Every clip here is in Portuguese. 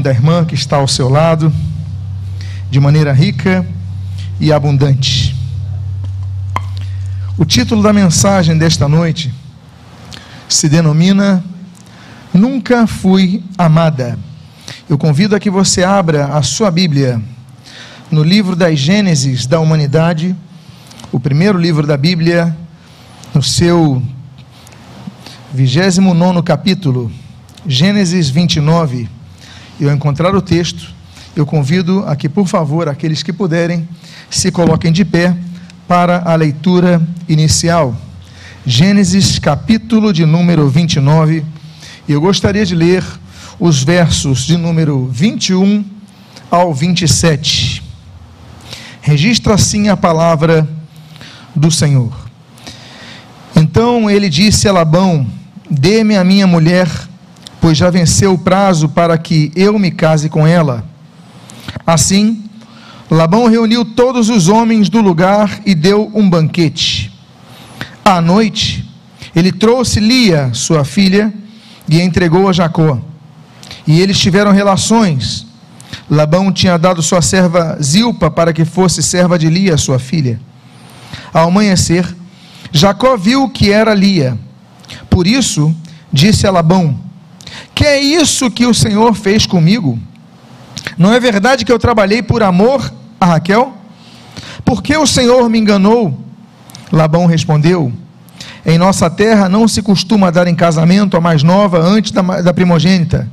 da irmã que está ao seu lado, de maneira rica e abundante. O título da mensagem desta noite se denomina Nunca Fui Amada. Eu convido a que você abra a sua Bíblia no livro das Gênesis da humanidade, o primeiro livro da Bíblia, no seu 29 capítulo, Gênesis 29. E ao encontrar o texto, eu convido a que, por favor, aqueles que puderem, se coloquem de pé para a leitura inicial. Gênesis, capítulo de número 29. E eu gostaria de ler os versos de número 21 ao 27. Registra assim a palavra do Senhor. Então ele disse a Labão: Dê-me a minha mulher, pois já venceu o prazo para que eu me case com ela. Assim, Labão reuniu todos os homens do lugar e deu um banquete. À noite, ele trouxe Lia, sua filha, e entregou a Jacó. E eles tiveram relações. Labão tinha dado sua serva Zilpa para que fosse serva de Lia, sua filha. Ao amanhecer, Jacó viu que era Lia. Por isso, disse a Labão: Que é isso que o Senhor fez comigo? Não é verdade que eu trabalhei por amor a Raquel? Por que o Senhor me enganou? Labão respondeu: Em nossa terra não se costuma dar em casamento a mais nova antes da, da primogênita.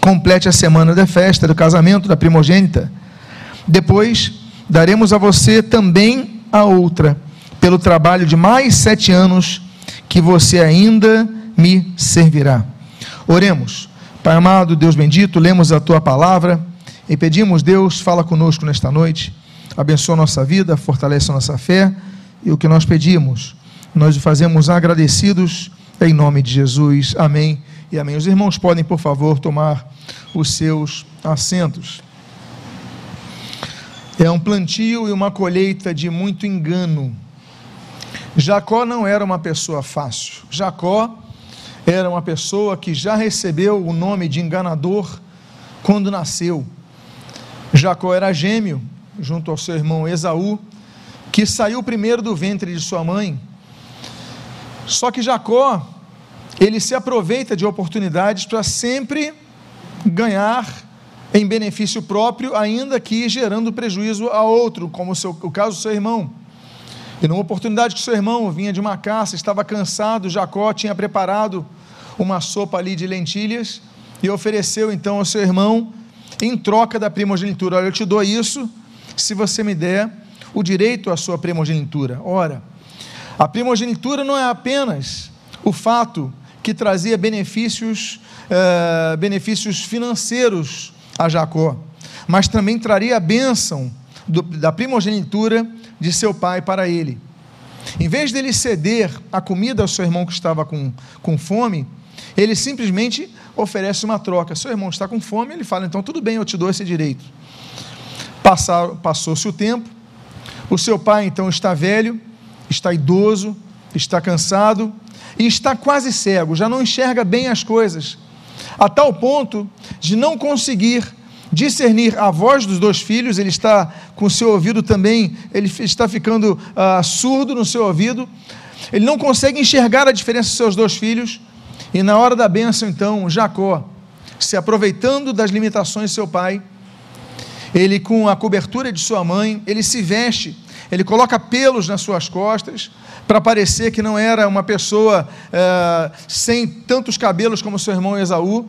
Complete a semana da festa do casamento da primogênita. Depois daremos a você também a outra, pelo trabalho de mais sete anos que você ainda me servirá. Oremos. Pai amado, Deus bendito, lemos a tua palavra e pedimos, Deus, fala conosco nesta noite, abençoa nossa vida, fortalece a nossa fé e o que nós pedimos, nós o fazemos agradecidos em nome de Jesus. Amém e amém. Os irmãos podem, por favor, tomar os seus assentos. É um plantio e uma colheita de muito engano. Jacó não era uma pessoa fácil. Jacó era uma pessoa que já recebeu o nome de enganador quando nasceu. Jacó era gêmeo, junto ao seu irmão Esaú, que saiu primeiro do ventre de sua mãe. Só que Jacó, ele se aproveita de oportunidades para sempre ganhar em benefício próprio, ainda que gerando prejuízo a outro, como o, seu, o caso do seu irmão. E numa oportunidade que seu irmão vinha de uma caça, estava cansado, Jacó tinha preparado uma sopa ali de lentilhas e ofereceu então ao seu irmão em troca da primogenitura. Olha, eu te dou isso se você me der o direito à sua primogenitura. Ora, a primogenitura não é apenas o fato que trazia benefícios, uh, benefícios financeiros a Jacó, mas também traria a bênção do, da primogenitura de seu pai para ele. Em vez dele ceder a comida ao seu irmão que estava com, com fome, ele simplesmente oferece uma troca. Seu irmão está com fome, ele fala: então tudo bem, eu te dou esse direito. Passou-se o tempo, o seu pai então está velho, está idoso, está cansado e está quase cego, já não enxerga bem as coisas, a tal ponto de não conseguir discernir a voz dos dois filhos, ele está com o seu ouvido também, ele está ficando uh, surdo no seu ouvido, ele não consegue enxergar a diferença dos seus dois filhos, e na hora da bênção, então, Jacó, se aproveitando das limitações de seu pai, ele com a cobertura de sua mãe, ele se veste, ele coloca pelos nas suas costas, para parecer que não era uma pessoa uh, sem tantos cabelos como seu irmão Esaú,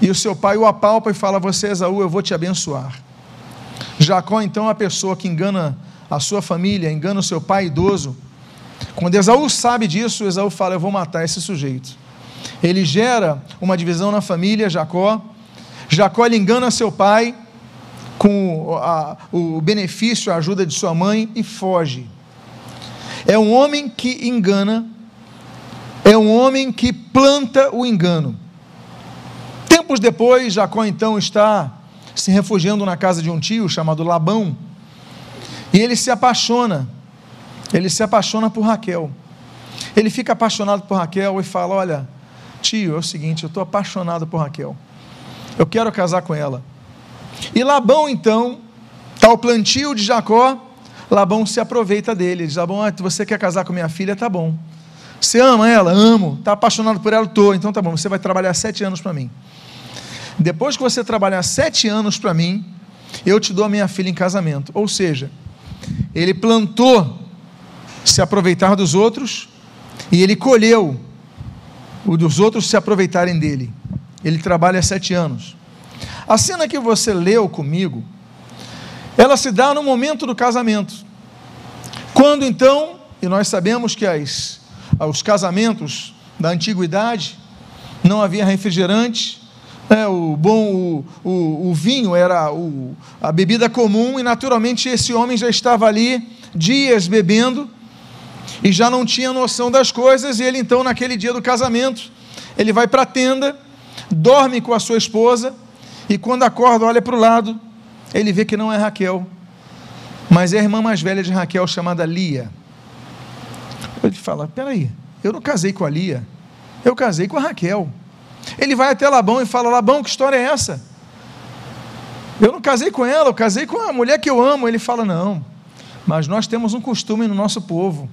e o seu pai o apalpa e fala: Você, Esaú, eu vou te abençoar. Jacó, então, é a pessoa que engana a sua família, engana o seu pai idoso. Quando Esaú sabe disso, Esaú fala: Eu vou matar esse sujeito. Ele gera uma divisão na família, Jacó. Jacó engana seu pai com a, o benefício, a ajuda de sua mãe e foge. É um homem que engana, é um homem que planta o engano. Tempos depois, Jacó então está se refugiando na casa de um tio chamado Labão. E ele se apaixona. Ele se apaixona por Raquel. Ele fica apaixonado por Raquel e fala: Olha, tio, é o seguinte, eu estou apaixonado por Raquel. Eu quero casar com ela. E Labão, então, está o plantio de Jacó, Labão se aproveita dele. Diz: Labão, ah, você quer casar com minha filha? Tá bom. Você ama ela? Amo. Está apaixonado por ela? Estou. Então tá bom, você vai trabalhar sete anos para mim. Depois que você trabalhar sete anos para mim, eu te dou a minha filha em casamento. Ou seja, ele plantou se aproveitar dos outros e ele colheu o dos outros se aproveitarem dele. Ele trabalha sete anos. A cena que você leu comigo, ela se dá no momento do casamento. Quando então, e nós sabemos que as, os casamentos da antiguidade não havia refrigerante, é, o bom o, o, o vinho era o, a bebida comum e naturalmente esse homem já estava ali dias bebendo e já não tinha noção das coisas, e ele então, naquele dia do casamento, ele vai para a tenda, dorme com a sua esposa, e quando acorda, olha para o lado, ele vê que não é Raquel, mas é a irmã mais velha de Raquel, chamada Lia. Ele fala: peraí, eu não casei com a Lia, eu casei com a Raquel. Ele vai até Labão e fala: Labão, que história é essa? Eu não casei com ela, eu casei com a mulher que eu amo. Ele fala: Não, mas nós temos um costume no nosso povo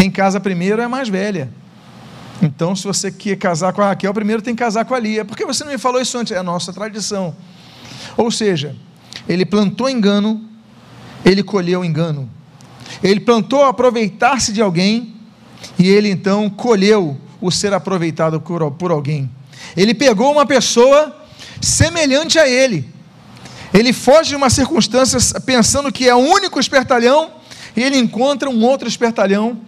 quem casa primeiro é a mais velha. Então, se você quer casar com a Raquel, primeiro tem que casar com a Lia. Por que você não me falou isso antes? É a nossa tradição. Ou seja, ele plantou engano, ele colheu engano. Ele plantou aproveitar-se de alguém e ele então colheu o ser aproveitado por, alguém. Ele pegou uma pessoa semelhante a ele. Ele foge de uma circunstância pensando que é o único espertalhão e ele encontra um outro espertalhão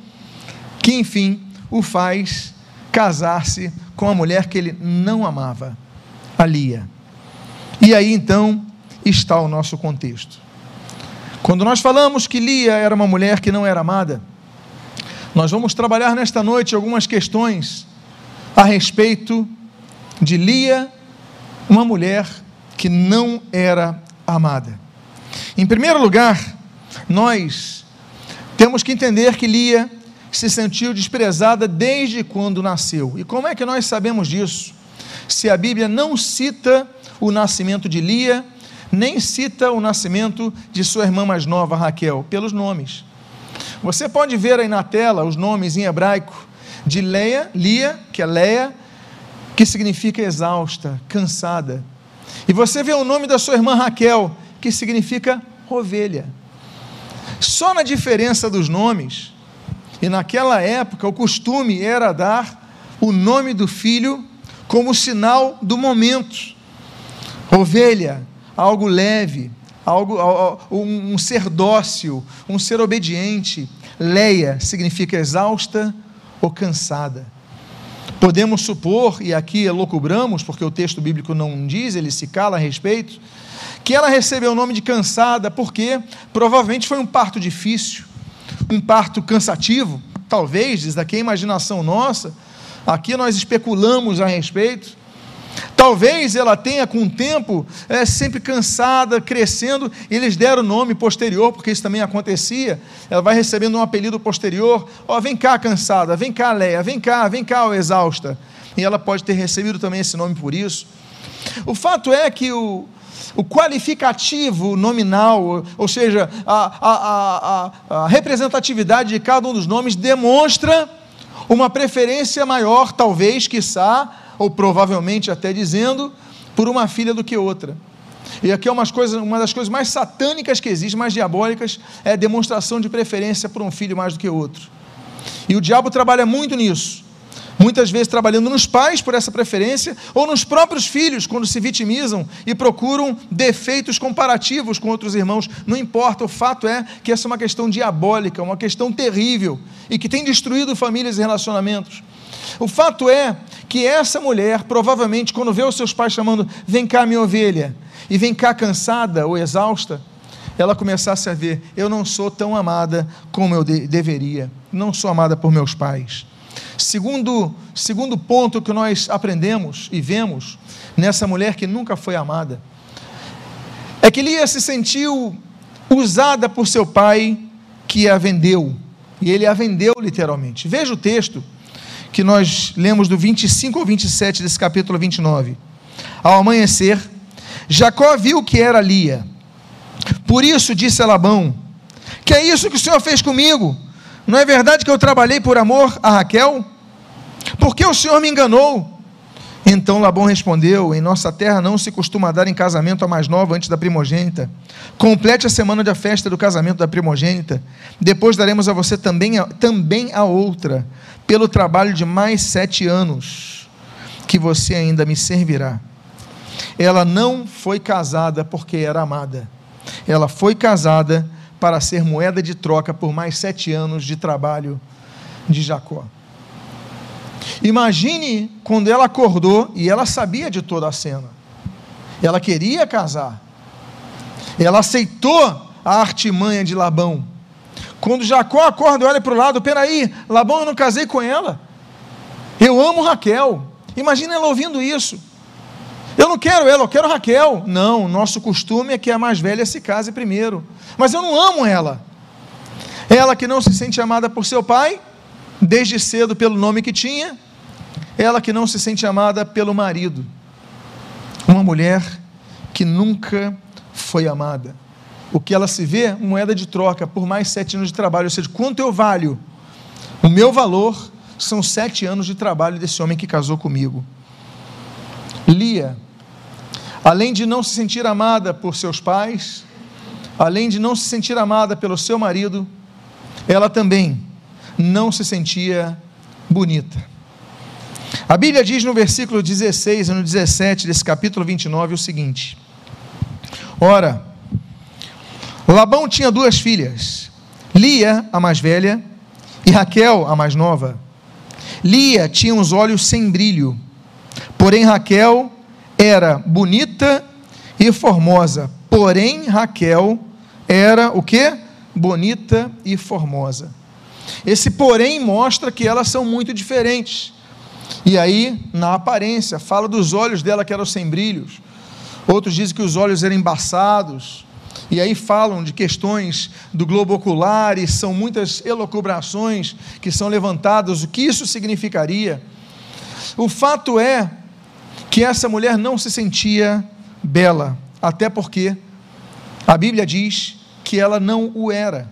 que enfim o faz casar-se com a mulher que ele não amava, a Lia. E aí então está o nosso contexto. Quando nós falamos que Lia era uma mulher que não era amada, nós vamos trabalhar nesta noite algumas questões a respeito de Lia, uma mulher que não era amada. Em primeiro lugar, nós temos que entender que Lia se sentiu desprezada desde quando nasceu. E como é que nós sabemos disso? Se a Bíblia não cita o nascimento de Lia, nem cita o nascimento de sua irmã mais nova, Raquel, pelos nomes. Você pode ver aí na tela os nomes em hebraico de Leia, Lia, que é Leia, que significa exausta, cansada. E você vê o nome da sua irmã Raquel, que significa ovelha. Só na diferença dos nomes, e naquela época o costume era dar o nome do filho como sinal do momento. Ovelha, algo leve, algo, um, ser dócil, um ser obediente. Leia significa exausta ou cansada. Podemos supor, e aqui elocubramos, porque o texto bíblico não diz, ele se cala a respeito, que ela recebeu o nome de cansada porque provavelmente foi um parto difícil, um parto cansativo, talvez, diz daqui a imaginação nossa, aqui nós especulamos a respeito. Talvez ela tenha, com o tempo, é, sempre cansada, crescendo, e eles deram nome posterior, porque isso também acontecia. Ela vai recebendo um apelido posterior: Ó, oh, vem cá, cansada, vem cá, Leia, vem cá, vem cá, oh, exausta. E ela pode ter recebido também esse nome por isso. O fato é que o, o qualificativo nominal, ou seja, a, a, a, a representatividade de cada um dos nomes demonstra uma preferência maior, talvez, quiçá, ou provavelmente até dizendo, por uma filha do que outra. E aqui é umas coisas, uma das coisas mais satânicas que existe, mais diabólicas, é a demonstração de preferência por um filho mais do que outro. E o diabo trabalha muito nisso muitas vezes trabalhando nos pais por essa preferência, ou nos próprios filhos, quando se vitimizam e procuram defeitos comparativos com outros irmãos. Não importa, o fato é que essa é uma questão diabólica, uma questão terrível e que tem destruído famílias e relacionamentos. O fato é que essa mulher, provavelmente, quando vê os seus pais chamando, vem cá, minha ovelha, e vem cá cansada ou exausta, ela começasse a ver: eu não sou tão amada como eu de deveria, não sou amada por meus pais. Segundo, segundo ponto que nós aprendemos e vemos nessa mulher que nunca foi amada, é que Lia se sentiu usada por seu pai que a vendeu, e ele a vendeu literalmente. Veja o texto que nós lemos do 25 ao 27 desse capítulo 29. Ao amanhecer, Jacó viu que era Lia. Por isso disse a Labão: Que é isso que o Senhor fez comigo? Não é verdade que eu trabalhei por amor a Raquel? Por que o Senhor me enganou? Então Labão respondeu: Em nossa terra não se costuma dar em casamento a mais nova antes da primogênita. Complete a semana da festa do casamento da primogênita. Depois daremos a você também a, também a outra, pelo trabalho de mais sete anos, que você ainda me servirá. Ela não foi casada porque era amada. Ela foi casada para ser moeda de troca por mais sete anos de trabalho de Jacó. Imagine quando ela acordou e ela sabia de toda a cena. Ela queria casar. Ela aceitou a artimanha de Labão. Quando Jacó acorda olha para o lado, peraí, Labão, eu não casei com ela. Eu amo Raquel. Imagina ela ouvindo isso. Eu não quero ela, eu quero Raquel. Não, nosso costume é que a mais velha se case primeiro. Mas eu não amo ela. Ela que não se sente amada por seu pai, desde cedo pelo nome que tinha, ela que não se sente amada pelo marido. Uma mulher que nunca foi amada. O que ela se vê, moeda de troca por mais sete anos de trabalho. Ou seja, quanto eu valho? O meu valor são sete anos de trabalho desse homem que casou comigo. Lia, além de não se sentir amada por seus pais, além de não se sentir amada pelo seu marido, ela também não se sentia bonita. A Bíblia diz no versículo 16 e no 17 desse capítulo 29 o seguinte: Ora, Labão tinha duas filhas, Lia, a mais velha, e Raquel, a mais nova. Lia tinha os olhos sem brilho, porém Raquel era bonita e formosa. Porém Raquel era o que? Bonita e formosa. Esse porém mostra que elas são muito diferentes. E aí, na aparência, fala dos olhos dela que eram sem brilhos. Outros dizem que os olhos eram embaçados. E aí falam de questões do globo ocular e são muitas elocubrações que são levantadas. O que isso significaria? O fato é que essa mulher não se sentia bela, até porque a Bíblia diz que ela não o era.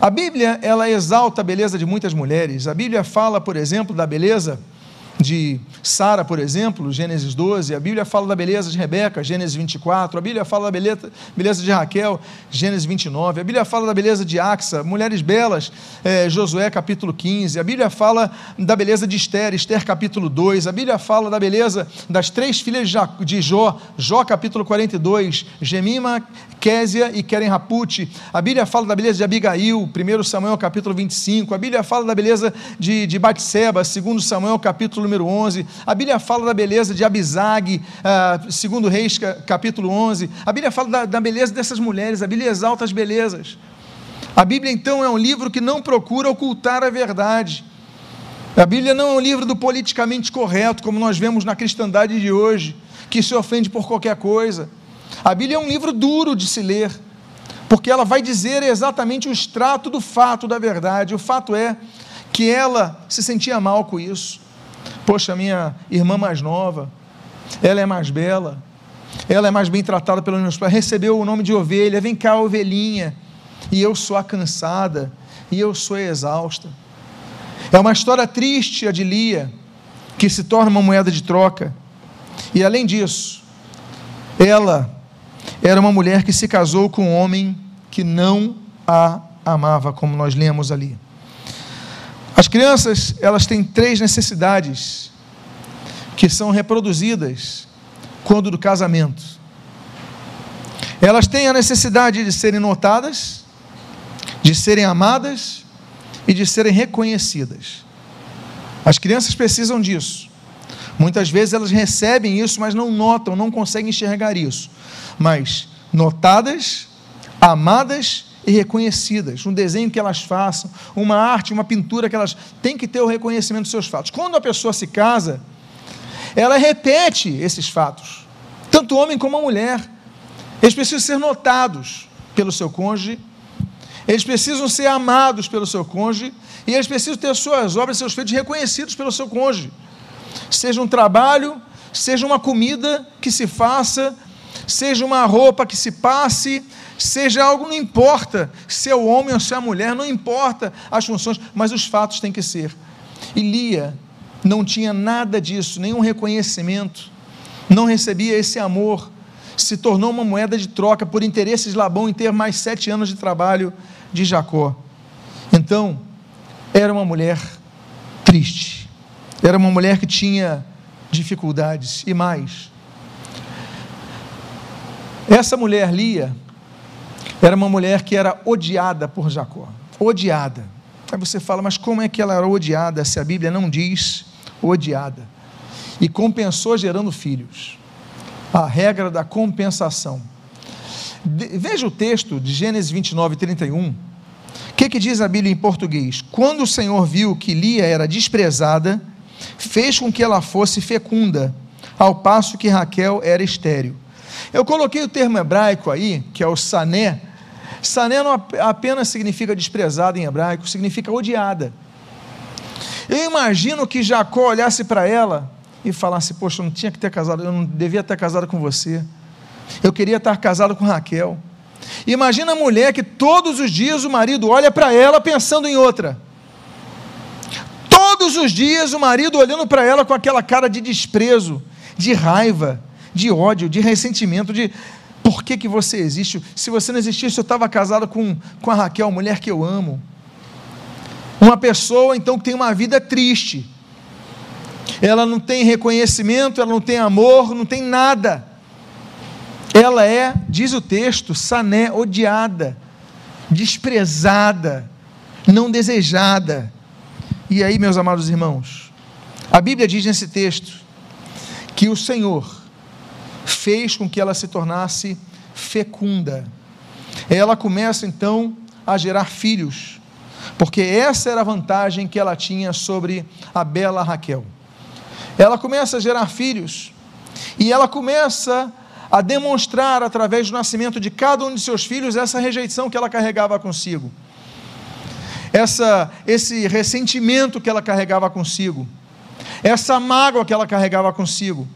A Bíblia, ela exalta a beleza de muitas mulheres. A Bíblia fala, por exemplo, da beleza de Sara, por exemplo, Gênesis 12, a Bíblia fala da beleza de Rebeca, Gênesis 24, a Bíblia fala da beleza, beleza de Raquel, Gênesis 29, a Bíblia fala da beleza de Axa, mulheres belas, é, Josué capítulo 15, a Bíblia fala da beleza de Esther, Esther capítulo 2, a Bíblia fala da beleza das três filhas de Jó, Jó capítulo 42, Gemima, Késia e Keren Rapute, a Bíblia fala da beleza de Abigail, 1 Samuel capítulo 25, a Bíblia fala da beleza de, de Batseba, 2 Samuel capítulo número 11. A Bíblia fala da beleza de Abizag, uh, segundo Reis, capítulo 11. A Bíblia fala da, da beleza dessas mulheres, a Bíblia exalta as belezas. A Bíblia, então, é um livro que não procura ocultar a verdade. A Bíblia não é um livro do politicamente correto, como nós vemos na cristandade de hoje, que se ofende por qualquer coisa. A Bíblia é um livro duro de se ler, porque ela vai dizer exatamente o extrato do fato da verdade. O fato é que ela se sentia mal com isso. Poxa, minha irmã mais nova, ela é mais bela, ela é mais bem tratada pelos meus pais, recebeu o nome de ovelha, vem cá, ovelhinha, e eu sou a cansada, e eu sou exausta. É uma história triste a de Lia, que se torna uma moeda de troca, e além disso, ela era uma mulher que se casou com um homem que não a amava, como nós lemos ali. As crianças, elas têm três necessidades que são reproduzidas quando do casamento. Elas têm a necessidade de serem notadas, de serem amadas e de serem reconhecidas. As crianças precisam disso. Muitas vezes elas recebem isso, mas não notam, não conseguem enxergar isso. Mas notadas, amadas e reconhecidas. Um desenho que elas façam, uma arte, uma pintura que elas têm que ter o reconhecimento dos seus fatos. Quando a pessoa se casa, ela repete esses fatos, tanto o homem como a mulher. Eles precisam ser notados pelo seu cônjuge, eles precisam ser amados pelo seu cônjuge e eles precisam ter suas obras, seus feitos reconhecidos pelo seu cônjuge. Seja um trabalho, seja uma comida que se faça, seja uma roupa que se passe, seja algo, não importa se é o homem ou se é a mulher, não importa as funções, mas os fatos têm que ser. E Lia não tinha nada disso, nenhum reconhecimento, não recebia esse amor, se tornou uma moeda de troca por interesses de Labão em ter mais sete anos de trabalho de Jacó. Então, era uma mulher triste, era uma mulher que tinha dificuldades e mais. Essa mulher, Lia, era uma mulher que era odiada por Jacó, odiada. Aí você fala, mas como é que ela era odiada se a Bíblia não diz odiada? E compensou gerando filhos. A regra da compensação. veja o texto de Gênesis 29, 31. O que, que diz a Bíblia em português? Quando o Senhor viu que Lia era desprezada, fez com que ela fosse fecunda, ao passo que Raquel era estéril. Eu coloquei o termo hebraico aí, que é o sané, Sané não apenas significa desprezada em hebraico, significa odiada. Eu imagino que Jacó olhasse para ela e falasse: Poxa, eu não tinha que ter casado, eu não devia ter casado com você. Eu queria estar casado com Raquel. Imagina a mulher que todos os dias o marido olha para ela pensando em outra. Todos os dias o marido olhando para ela com aquela cara de desprezo, de raiva, de ódio, de ressentimento, de por que, que você existe? Se você não existisse, eu estava casado com, com a Raquel, mulher que eu amo. Uma pessoa, então, que tem uma vida triste. Ela não tem reconhecimento, ela não tem amor, não tem nada. Ela é, diz o texto, sané, odiada, desprezada, não desejada. E aí, meus amados irmãos, a Bíblia diz nesse texto que o Senhor fez com que ela se tornasse fecunda. Ela começa então a gerar filhos, porque essa era a vantagem que ela tinha sobre a bela Raquel. Ela começa a gerar filhos e ela começa a demonstrar através do nascimento de cada um de seus filhos essa rejeição que ela carregava consigo. Essa esse ressentimento que ela carregava consigo. Essa mágoa que ela carregava consigo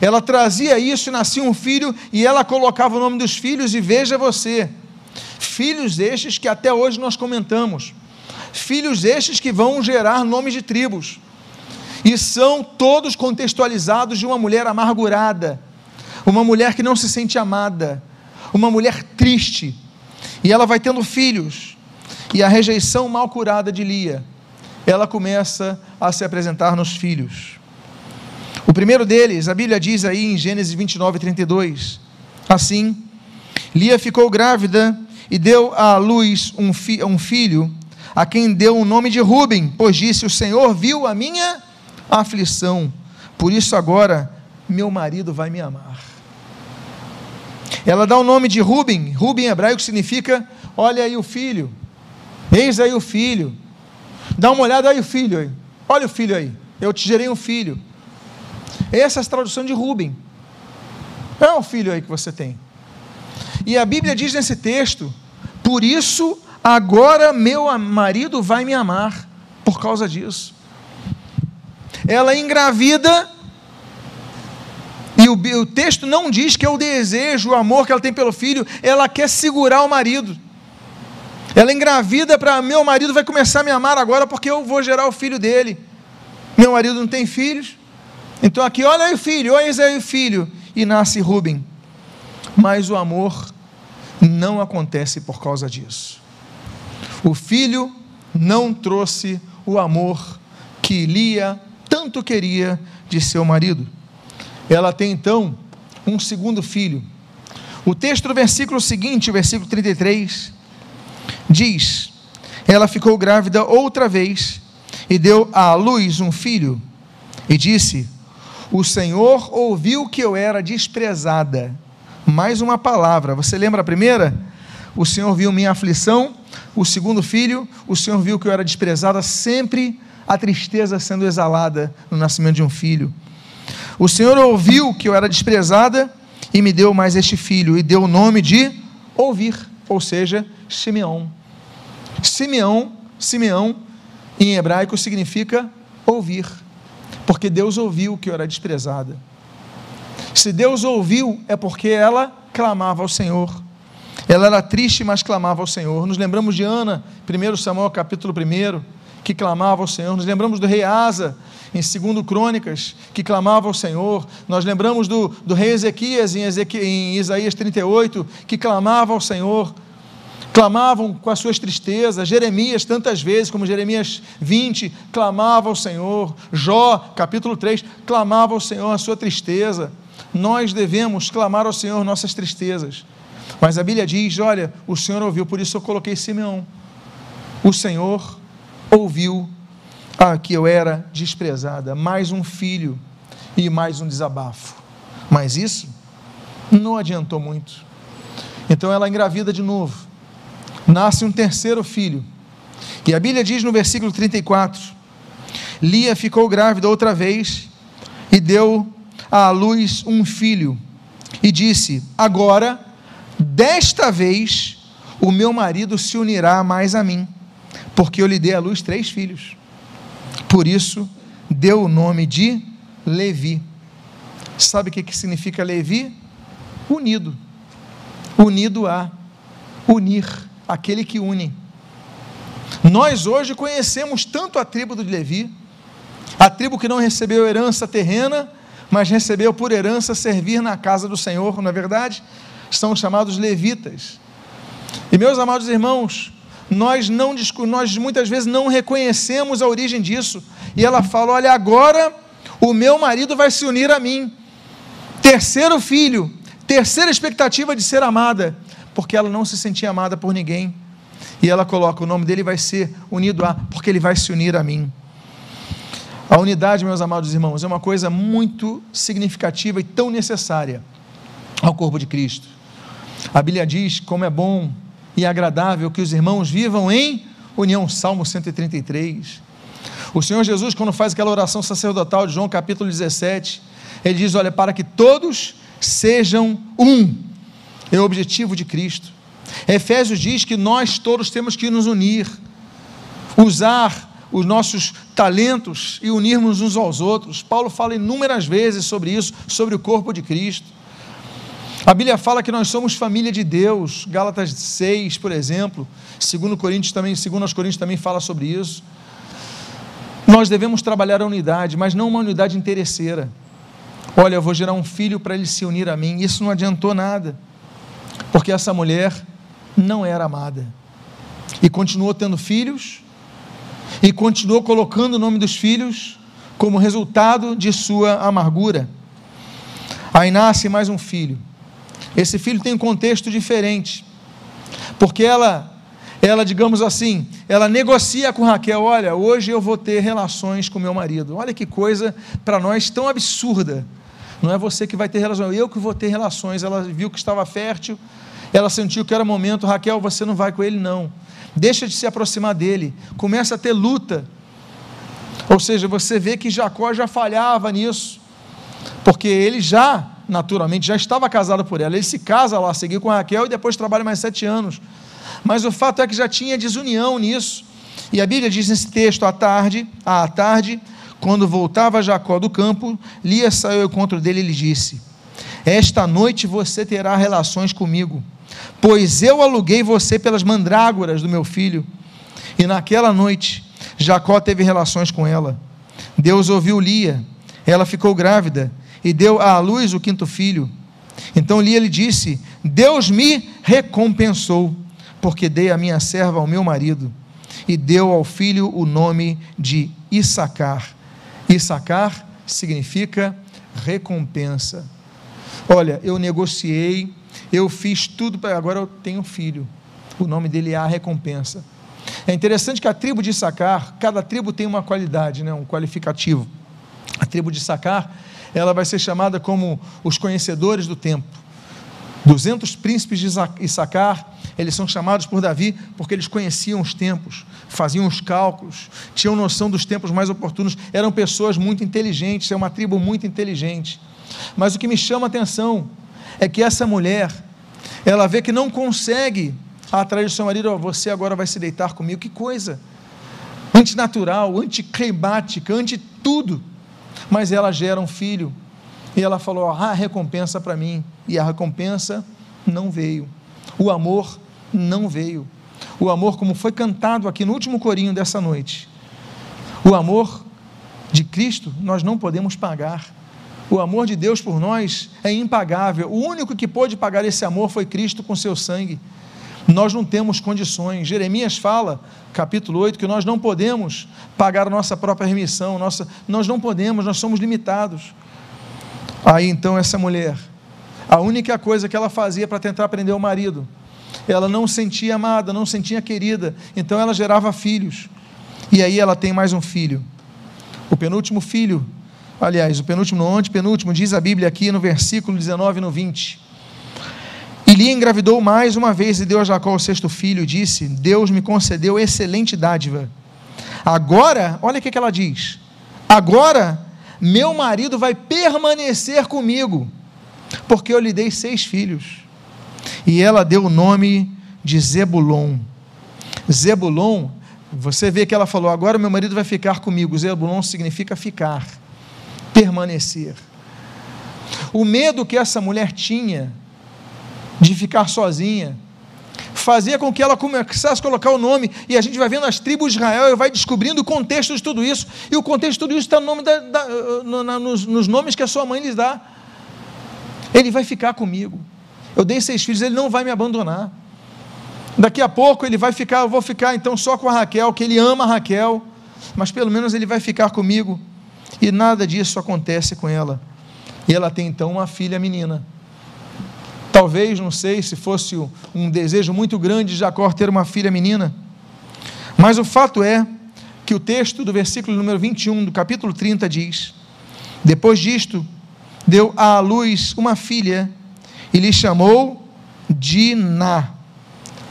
ela trazia isso nascia um filho e ela colocava o nome dos filhos, e veja você, filhos estes que até hoje nós comentamos, filhos estes que vão gerar nomes de tribos, e são todos contextualizados de uma mulher amargurada, uma mulher que não se sente amada, uma mulher triste, e ela vai tendo filhos, e a rejeição mal curada de Lia, ela começa a se apresentar nos filhos. O primeiro deles, a Bíblia diz aí em Gênesis 29, 32, assim, Lia ficou grávida e deu à luz um, fi, um filho, a quem deu o nome de Ruben, pois disse: O Senhor viu a minha aflição, por isso agora meu marido vai me amar. Ela dá o nome de Ruben, Ruben em hebraico significa: Olha aí o filho, eis aí o filho, dá uma olhada aí o filho, aí. olha o filho aí, eu te gerei um filho. Essa é a tradução de Rubem. É o filho aí que você tem. E a Bíblia diz nesse texto: Por isso agora meu marido vai me amar, por causa disso. Ela engravida, e o, o texto não diz que é o desejo, o amor que ela tem pelo filho, ela quer segurar o marido. Ela engravida para meu marido vai começar a me amar agora porque eu vou gerar o filho dele. Meu marido não tem filhos, então aqui, olha o filho, olha aí o filho, e nasce Rubem. Mas o amor não acontece por causa disso. O filho não trouxe o amor que Lia tanto queria de seu marido. Ela tem então um segundo filho. O texto do versículo seguinte, versículo 33, diz: Ela ficou grávida outra vez e deu à luz um filho, e disse: o Senhor ouviu que eu era desprezada. Mais uma palavra. Você lembra a primeira? O Senhor viu minha aflição. O segundo filho, o Senhor viu que eu era desprezada, sempre a tristeza sendo exalada no nascimento de um filho. O Senhor ouviu que eu era desprezada e me deu mais este filho, e deu o nome de ouvir, ou seja, Simeão. Simeão, Simeão, em hebraico significa ouvir porque Deus ouviu que eu era desprezada. Se Deus ouviu, é porque ela clamava ao Senhor. Ela era triste, mas clamava ao Senhor. Nos lembramos de Ana, 1 Samuel capítulo 1, que clamava ao Senhor. Nos lembramos do rei Asa, em 2 Crônicas, que clamava ao Senhor. Nós lembramos do, do rei Ezequias, em, Ezequi, em Isaías 38, que clamava ao Senhor. Clamavam com as suas tristezas. Jeremias, tantas vezes, como Jeremias 20, clamava ao Senhor. Jó, capítulo 3, clamava ao Senhor a sua tristeza. Nós devemos clamar ao Senhor nossas tristezas. Mas a Bíblia diz: olha, o Senhor ouviu, por isso eu coloquei Simeão. O Senhor ouviu ah, que eu era desprezada, mais um filho e mais um desabafo. Mas isso não adiantou muito. Então ela engravida de novo. Nasce um terceiro filho. E a Bíblia diz no versículo 34: Lia ficou grávida outra vez e deu à luz um filho. E disse: Agora Desta vez, o meu marido se unirá mais a mim, porque eu lhe dei à luz três filhos. Por isso, deu o nome de Levi. Sabe o que significa Levi? Unido. Unido a unir, aquele que une. Nós hoje conhecemos tanto a tribo de Levi, a tribo que não recebeu herança terrena, mas recebeu por herança servir na casa do Senhor, não é verdade? são chamados levitas. E meus amados irmãos, nós não nós muitas vezes não reconhecemos a origem disso. E ela fala: "Olha, agora o meu marido vai se unir a mim". Terceiro filho, terceira expectativa de ser amada, porque ela não se sentia amada por ninguém. E ela coloca: "O nome dele vai ser unido a, porque ele vai se unir a mim". A unidade, meus amados irmãos, é uma coisa muito significativa e tão necessária ao corpo de Cristo. A Bíblia diz como é bom e agradável que os irmãos vivam em união. Salmo 133. O Senhor Jesus, quando faz aquela oração sacerdotal de João capítulo 17, ele diz: Olha, para que todos sejam um. É o objetivo de Cristo. Efésios diz que nós todos temos que nos unir, usar os nossos talentos e unirmos uns aos outros. Paulo fala inúmeras vezes sobre isso, sobre o corpo de Cristo. A Bíblia fala que nós somos família de Deus, Gálatas 6, por exemplo, segundo Coríntios também, segundo os Coríntios também fala sobre isso. Nós devemos trabalhar a unidade, mas não uma unidade interesseira. Olha, eu vou gerar um filho para ele se unir a mim. Isso não adiantou nada, porque essa mulher não era amada e continuou tendo filhos e continuou colocando o nome dos filhos como resultado de sua amargura. Aí nasce mais um filho. Esse filho tem um contexto diferente, porque ela, ela, digamos assim, ela negocia com Raquel: olha, hoje eu vou ter relações com meu marido. Olha que coisa para nós tão absurda. Não é você que vai ter relações, eu que vou ter relações. Ela viu que estava fértil, ela sentiu que era momento. Raquel, você não vai com ele, não. Deixa de se aproximar dele. Começa a ter luta. Ou seja, você vê que Jacó já falhava nisso, porque ele já naturalmente, já estava casado por ela. Ele se casa lá, seguiu com Raquel e depois trabalha mais sete anos. Mas o fato é que já tinha desunião nisso. E a Bíblia diz nesse texto: à tarde, à tarde, quando voltava Jacó do campo, Lia saiu ao encontro dele e lhe disse: Esta noite você terá relações comigo, pois eu aluguei você pelas mandrágoras do meu filho. E naquela noite, Jacó teve relações com ela. Deus ouviu Lia, ela ficou grávida e deu à luz o quinto filho. Então Lia lhe disse: Deus me recompensou, porque dei a minha serva ao meu marido. E deu ao filho o nome de Issacar. Issacar significa recompensa. Olha, eu negociei, eu fiz tudo para agora eu tenho um filho. O nome dele é a recompensa. É interessante que a tribo de Issacar, cada tribo tem uma qualidade, né, um qualificativo. A tribo de Issacar ela vai ser chamada como os conhecedores do tempo. 200 príncipes de Issacar, eles são chamados por Davi porque eles conheciam os tempos, faziam os cálculos, tinham noção dos tempos mais oportunos, eram pessoas muito inteligentes, é uma tribo muito inteligente. Mas o que me chama a atenção é que essa mulher, ela vê que não consegue atrair o seu marido, oh, você agora vai se deitar comigo, que coisa antinatural, anticlimática, anti tudo mas ela gera um filho. E ela falou: ah, recompensa para mim. E a recompensa não veio. O amor não veio. O amor, como foi cantado aqui no último corinho dessa noite. O amor de Cristo nós não podemos pagar. O amor de Deus por nós é impagável. O único que pôde pagar esse amor foi Cristo com seu sangue. Nós não temos condições. Jeremias fala, capítulo 8, que nós não podemos pagar a nossa própria remissão, nossa, nós não podemos, nós somos limitados. Aí então essa mulher, a única coisa que ela fazia para tentar prender o marido, ela não sentia amada, não sentia querida, então ela gerava filhos. E aí ela tem mais um filho. O penúltimo filho, aliás, o penúltimo, não, antepenúltimo, diz a Bíblia aqui no versículo 19 e no 20. E engravidou mais uma vez e deu a Jacó o sexto filho e disse: Deus me concedeu excelente dádiva. Agora, olha o que ela diz: Agora meu marido vai permanecer comigo, porque eu lhe dei seis filhos. E ela deu o nome de Zebulon. Zebulon, você vê que ela falou: Agora meu marido vai ficar comigo. Zebulon significa ficar, permanecer. O medo que essa mulher tinha de ficar sozinha, fazia com que ela começasse a colocar o nome, e a gente vai vendo as tribos de Israel e vai descobrindo o contexto de tudo isso, e o contexto de tudo isso está no nome da, da, no, na, nos, nos nomes que a sua mãe lhes dá. Ele vai ficar comigo. Eu dei seis filhos, ele não vai me abandonar. Daqui a pouco ele vai ficar, eu vou ficar então só com a Raquel, que ele ama a Raquel, mas pelo menos ele vai ficar comigo. E nada disso acontece com ela. E ela tem então uma filha menina. Talvez, não sei, se fosse um desejo muito grande de Jacó ter uma filha menina. Mas o fato é que o texto do versículo número 21 do capítulo 30 diz: Depois disto, deu à luz uma filha e lhe chamou Diná.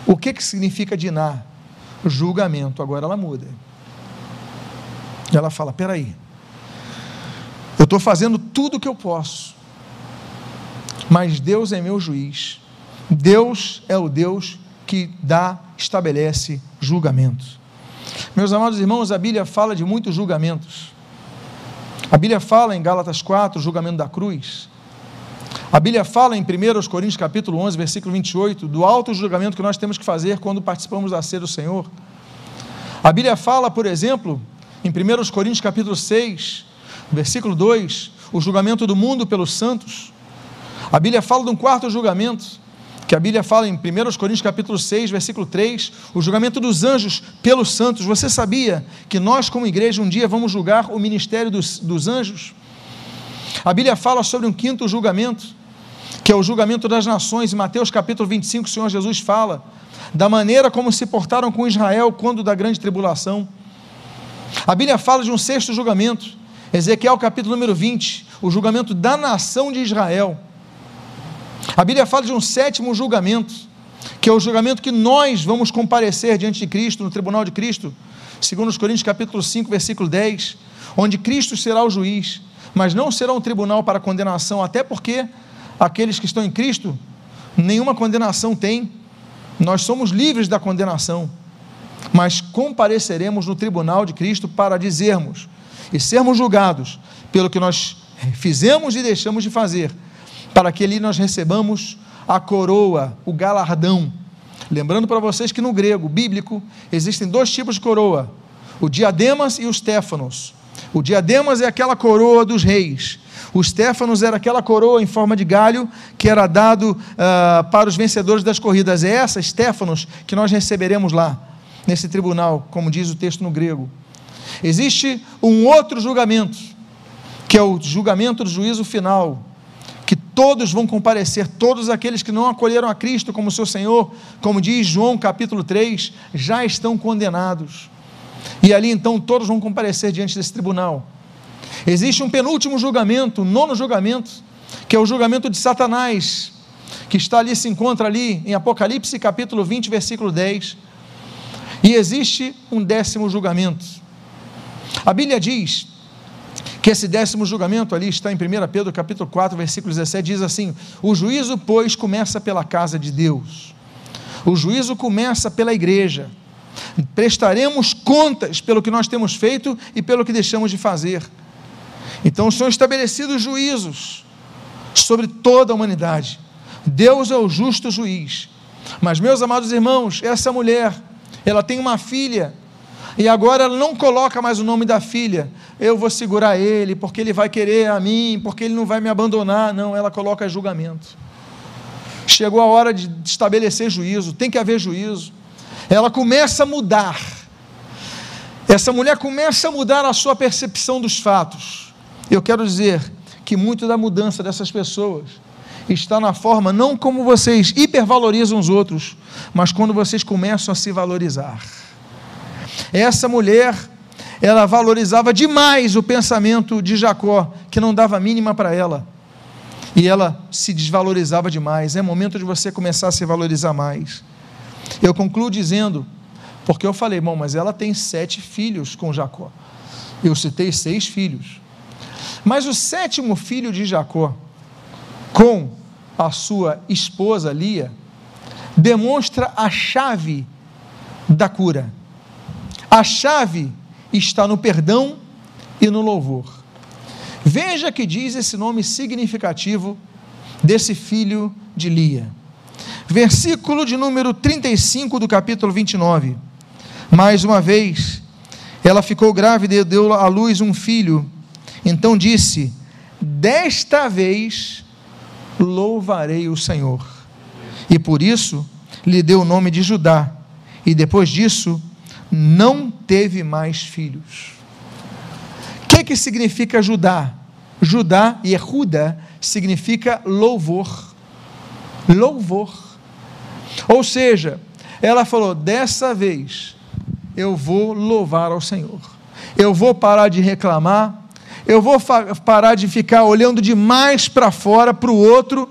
O que, que significa Diná? Julgamento. Agora ela muda. Ela fala: peraí, eu estou fazendo tudo o que eu posso mas Deus é meu juiz. Deus é o Deus que dá, estabelece julgamentos. Meus amados irmãos, a Bíblia fala de muitos julgamentos. A Bíblia fala em Gálatas 4, o julgamento da cruz. A Bíblia fala em 1 Coríntios capítulo 11, versículo 28, do alto julgamento que nós temos que fazer quando participamos da ceia do Senhor. A Bíblia fala, por exemplo, em 1 Coríntios capítulo 6, versículo 2, o julgamento do mundo pelos santos. A Bíblia fala de um quarto julgamento, que a Bíblia fala em 1 Coríntios capítulo 6, versículo 3, o julgamento dos anjos pelos santos. Você sabia que nós, como igreja, um dia vamos julgar o ministério dos, dos anjos? A Bíblia fala sobre um quinto julgamento, que é o julgamento das nações. Em Mateus capítulo 25, o Senhor Jesus fala da maneira como se portaram com Israel quando da grande tribulação. A Bíblia fala de um sexto julgamento, Ezequiel capítulo número 20, o julgamento da nação de Israel. A Bíblia fala de um sétimo julgamento, que é o julgamento que nós vamos comparecer diante de Cristo, no tribunal de Cristo, segundo os Coríntios capítulo 5, versículo 10, onde Cristo será o juiz, mas não será um tribunal para condenação, até porque aqueles que estão em Cristo, nenhuma condenação tem, nós somos livres da condenação, mas compareceremos no tribunal de Cristo para dizermos e sermos julgados pelo que nós fizemos e deixamos de fazer, para que ali nós recebamos a coroa, o galardão. Lembrando para vocês que no grego bíblico existem dois tipos de coroa: o diademas e os téfanos. O diademas é aquela coroa dos reis. O Stefanos era aquela coroa em forma de galho que era dado uh, para os vencedores das corridas. É essa, Stefanos, que nós receberemos lá, nesse tribunal, como diz o texto no grego. Existe um outro julgamento, que é o julgamento do juízo final, que todos vão comparecer, todos aqueles que não acolheram a Cristo como seu Senhor, como diz João capítulo 3, já estão condenados. E ali então todos vão comparecer diante desse tribunal. Existe um penúltimo julgamento, um nono julgamento, que é o julgamento de Satanás, que está ali, se encontra ali em Apocalipse capítulo 20, versículo 10. E existe um décimo julgamento. A Bíblia diz que esse décimo julgamento ali está em 1 Pedro capítulo 4, versículo 17, diz assim: O juízo, pois, começa pela casa de Deus. O juízo começa pela igreja. Prestaremos contas pelo que nós temos feito e pelo que deixamos de fazer. Então são estabelecidos juízos sobre toda a humanidade. Deus é o justo juiz. Mas, meus amados irmãos, essa mulher, ela tem uma filha, e agora ela não coloca mais o nome da filha. Eu vou segurar ele, porque ele vai querer a mim, porque ele não vai me abandonar. Não, ela coloca julgamento. Chegou a hora de estabelecer juízo, tem que haver juízo. Ela começa a mudar. Essa mulher começa a mudar a sua percepção dos fatos. Eu quero dizer que muito da mudança dessas pessoas está na forma não como vocês hipervalorizam os outros, mas quando vocês começam a se valorizar. Essa mulher, ela valorizava demais o pensamento de Jacó, que não dava mínima para ela. E ela se desvalorizava demais. É momento de você começar a se valorizar mais. Eu concluo dizendo, porque eu falei, bom, mas ela tem sete filhos com Jacó. Eu citei seis filhos. Mas o sétimo filho de Jacó, com a sua esposa Lia, demonstra a chave da cura. A chave está no perdão e no louvor. Veja que diz esse nome significativo desse filho de Lia. Versículo de número 35 do capítulo 29. Mais uma vez, ela ficou grávida e deu à luz um filho. Então disse: Desta vez louvarei o Senhor. E por isso lhe deu o nome de Judá. E depois disso, não teve mais filhos. O que, que significa Judá? Judá, Yehuda, significa louvor. Louvor. Ou seja, ela falou: dessa vez eu vou louvar ao Senhor. Eu vou parar de reclamar, eu vou parar de ficar olhando demais para fora, para o outro,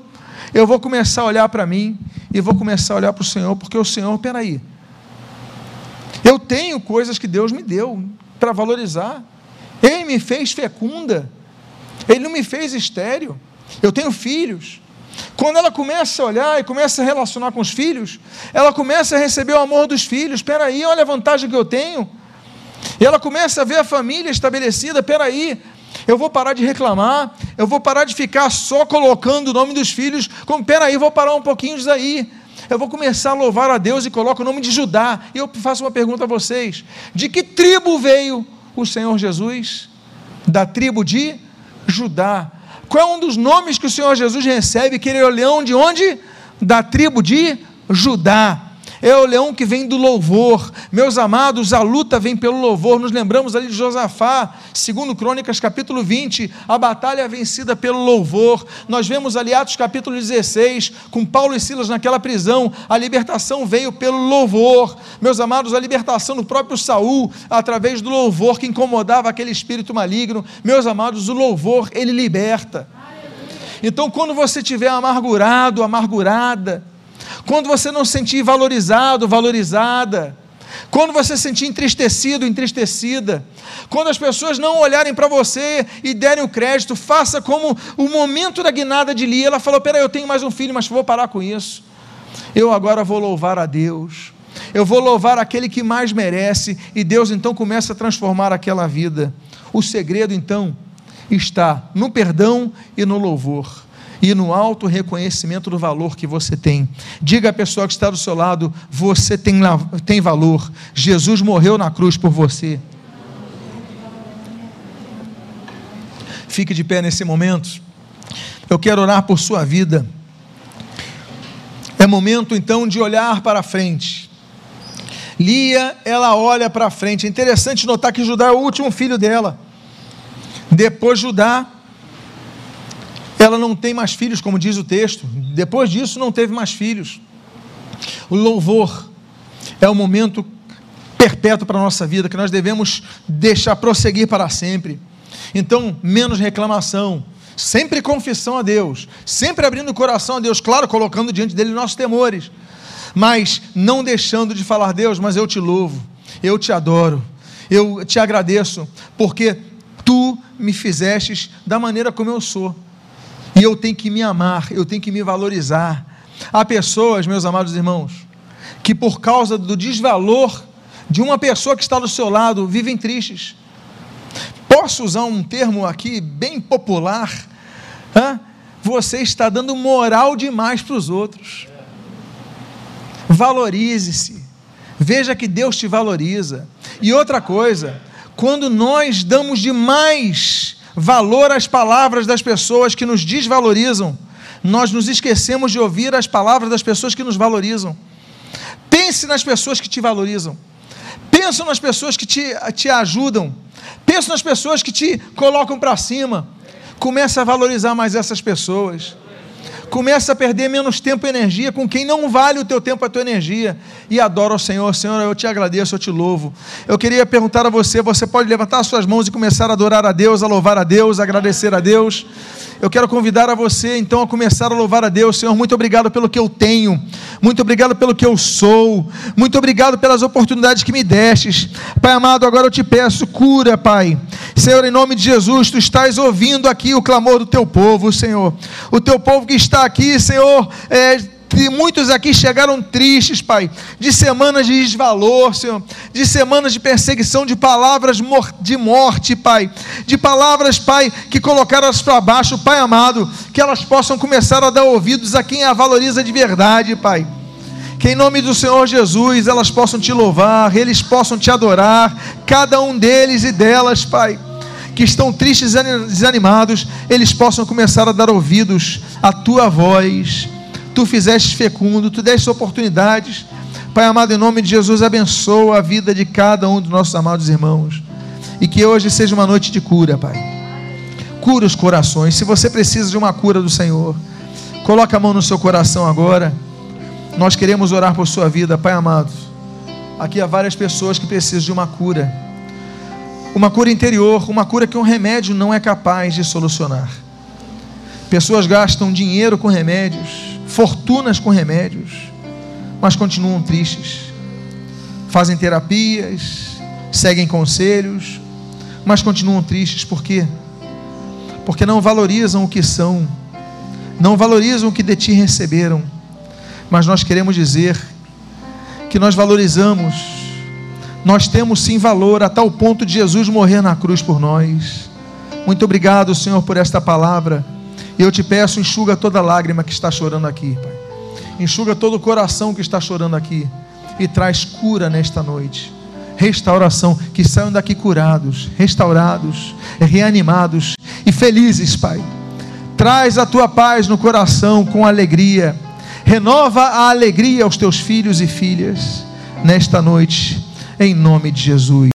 eu vou começar a olhar para mim e vou começar a olhar para o Senhor, porque o Senhor, peraí, eu tenho coisas que Deus me deu para valorizar, Ele me fez fecunda, Ele não me fez estéreo, eu tenho filhos. Quando ela começa a olhar e começa a relacionar com os filhos, ela começa a receber o amor dos filhos. Espera aí, olha a vantagem que eu tenho. E ela começa a ver a família estabelecida. Espera aí, eu vou parar de reclamar, eu vou parar de ficar só colocando o nome dos filhos, como, peraí, vou parar um pouquinho disso aí. Eu vou começar a louvar a Deus e coloco o nome de Judá. E eu faço uma pergunta a vocês: de que tribo veio o Senhor Jesus? Da tribo de Judá. Qual é um dos nomes que o Senhor Jesus recebe? Que ele é o leão de onde? Da tribo de Judá é o leão que vem do louvor. Meus amados, a luta vem pelo louvor. Nos lembramos ali de Josafá, segundo Crônicas, capítulo 20, a batalha é vencida pelo louvor. Nós vemos ali Atos capítulo 16, com Paulo e Silas naquela prisão, a libertação veio pelo louvor. Meus amados, a libertação do próprio Saul, através do louvor que incomodava aquele espírito maligno. Meus amados, o louvor, ele liberta. Então, quando você estiver amargurado, amargurada, quando você não se sentir valorizado, valorizada, quando você se sentir entristecido, entristecida, quando as pessoas não olharem para você e derem o crédito, faça como o momento da guinada de Lia, ela falou: Peraí, eu tenho mais um filho, mas vou parar com isso. Eu agora vou louvar a Deus, eu vou louvar aquele que mais merece, e Deus então começa a transformar aquela vida. O segredo então está no perdão e no louvor e no alto reconhecimento do valor que você tem. Diga à pessoa que está do seu lado: você tem, tem valor. Jesus morreu na cruz por você. Fique de pé nesse momento. Eu quero orar por sua vida. É momento então de olhar para frente. Lia, ela olha para frente. É interessante notar que Judá é o último filho dela. Depois Judá ela não tem mais filhos, como diz o texto. Depois disso, não teve mais filhos. O louvor é o momento perpétuo para a nossa vida, que nós devemos deixar prosseguir para sempre. Então, menos reclamação, sempre confissão a Deus, sempre abrindo o coração a Deus, claro, colocando diante dele nossos temores, mas não deixando de falar, Deus, mas eu te louvo, eu te adoro, eu te agradeço, porque tu me fizestes da maneira como eu sou. E eu tenho que me amar, eu tenho que me valorizar. Há pessoas, meus amados irmãos, que por causa do desvalor de uma pessoa que está do seu lado, vivem tristes. Posso usar um termo aqui bem popular? Hã? você está dando moral demais para os outros. Valorize-se. Veja que Deus te valoriza. E outra coisa, quando nós damos demais valor às palavras das pessoas que nos desvalorizam, nós nos esquecemos de ouvir as palavras das pessoas que nos valorizam. Pense nas pessoas que te valorizam. Pense nas pessoas que te, te ajudam. Pense nas pessoas que te colocam para cima. Comece a valorizar mais essas pessoas começa a perder menos tempo e energia com quem não vale o teu tempo e a tua energia. E adora o Senhor. Senhor, eu te agradeço, eu te louvo. Eu queria perguntar a você: você pode levantar as suas mãos e começar a adorar a Deus, a louvar a Deus, a agradecer a Deus. Eu quero convidar a você então a começar a louvar a Deus. Senhor, muito obrigado pelo que eu tenho, muito obrigado pelo que eu sou, muito obrigado pelas oportunidades que me destes. Pai amado, agora eu te peço, cura, Pai. Senhor, em nome de Jesus, tu estás ouvindo aqui o clamor do teu povo, Senhor. O teu povo que está aqui, Senhor, é, muitos aqui chegaram tristes, Pai, de semanas de desvalor, Senhor, de semanas de perseguição, de palavras de morte, Pai, de palavras, Pai, que colocaram elas para baixo, Pai amado, que elas possam começar a dar ouvidos a quem a valoriza de verdade, Pai. Que em nome do Senhor Jesus elas possam te louvar, eles possam te adorar, cada um deles e delas, Pai que estão tristes e desanimados, eles possam começar a dar ouvidos à tua voz. Tu fizeste fecundo, tu deste oportunidades. Pai amado, em nome de Jesus, abençoa a vida de cada um dos nossos amados irmãos. E que hoje seja uma noite de cura, Pai. Cura os corações. Se você precisa de uma cura do Senhor, coloque a mão no seu coração agora. Nós queremos orar por sua vida, Pai amado. Aqui há várias pessoas que precisam de uma cura uma cura interior, uma cura que um remédio não é capaz de solucionar. Pessoas gastam dinheiro com remédios, fortunas com remédios, mas continuam tristes. Fazem terapias, seguem conselhos, mas continuam tristes. Por quê? Porque não valorizam o que são, não valorizam o que de ti receberam. Mas nós queremos dizer que nós valorizamos nós temos sim valor a tal ponto de Jesus morrer na cruz por nós. Muito obrigado, Senhor, por esta palavra. E eu te peço, enxuga toda lágrima que está chorando aqui, Pai. Enxuga todo o coração que está chorando aqui. E traz cura nesta noite. Restauração, que saiam daqui curados, restaurados, reanimados e felizes, Pai. Traz a tua paz no coração com alegria. Renova a alegria aos teus filhos e filhas nesta noite em nome de Jesus.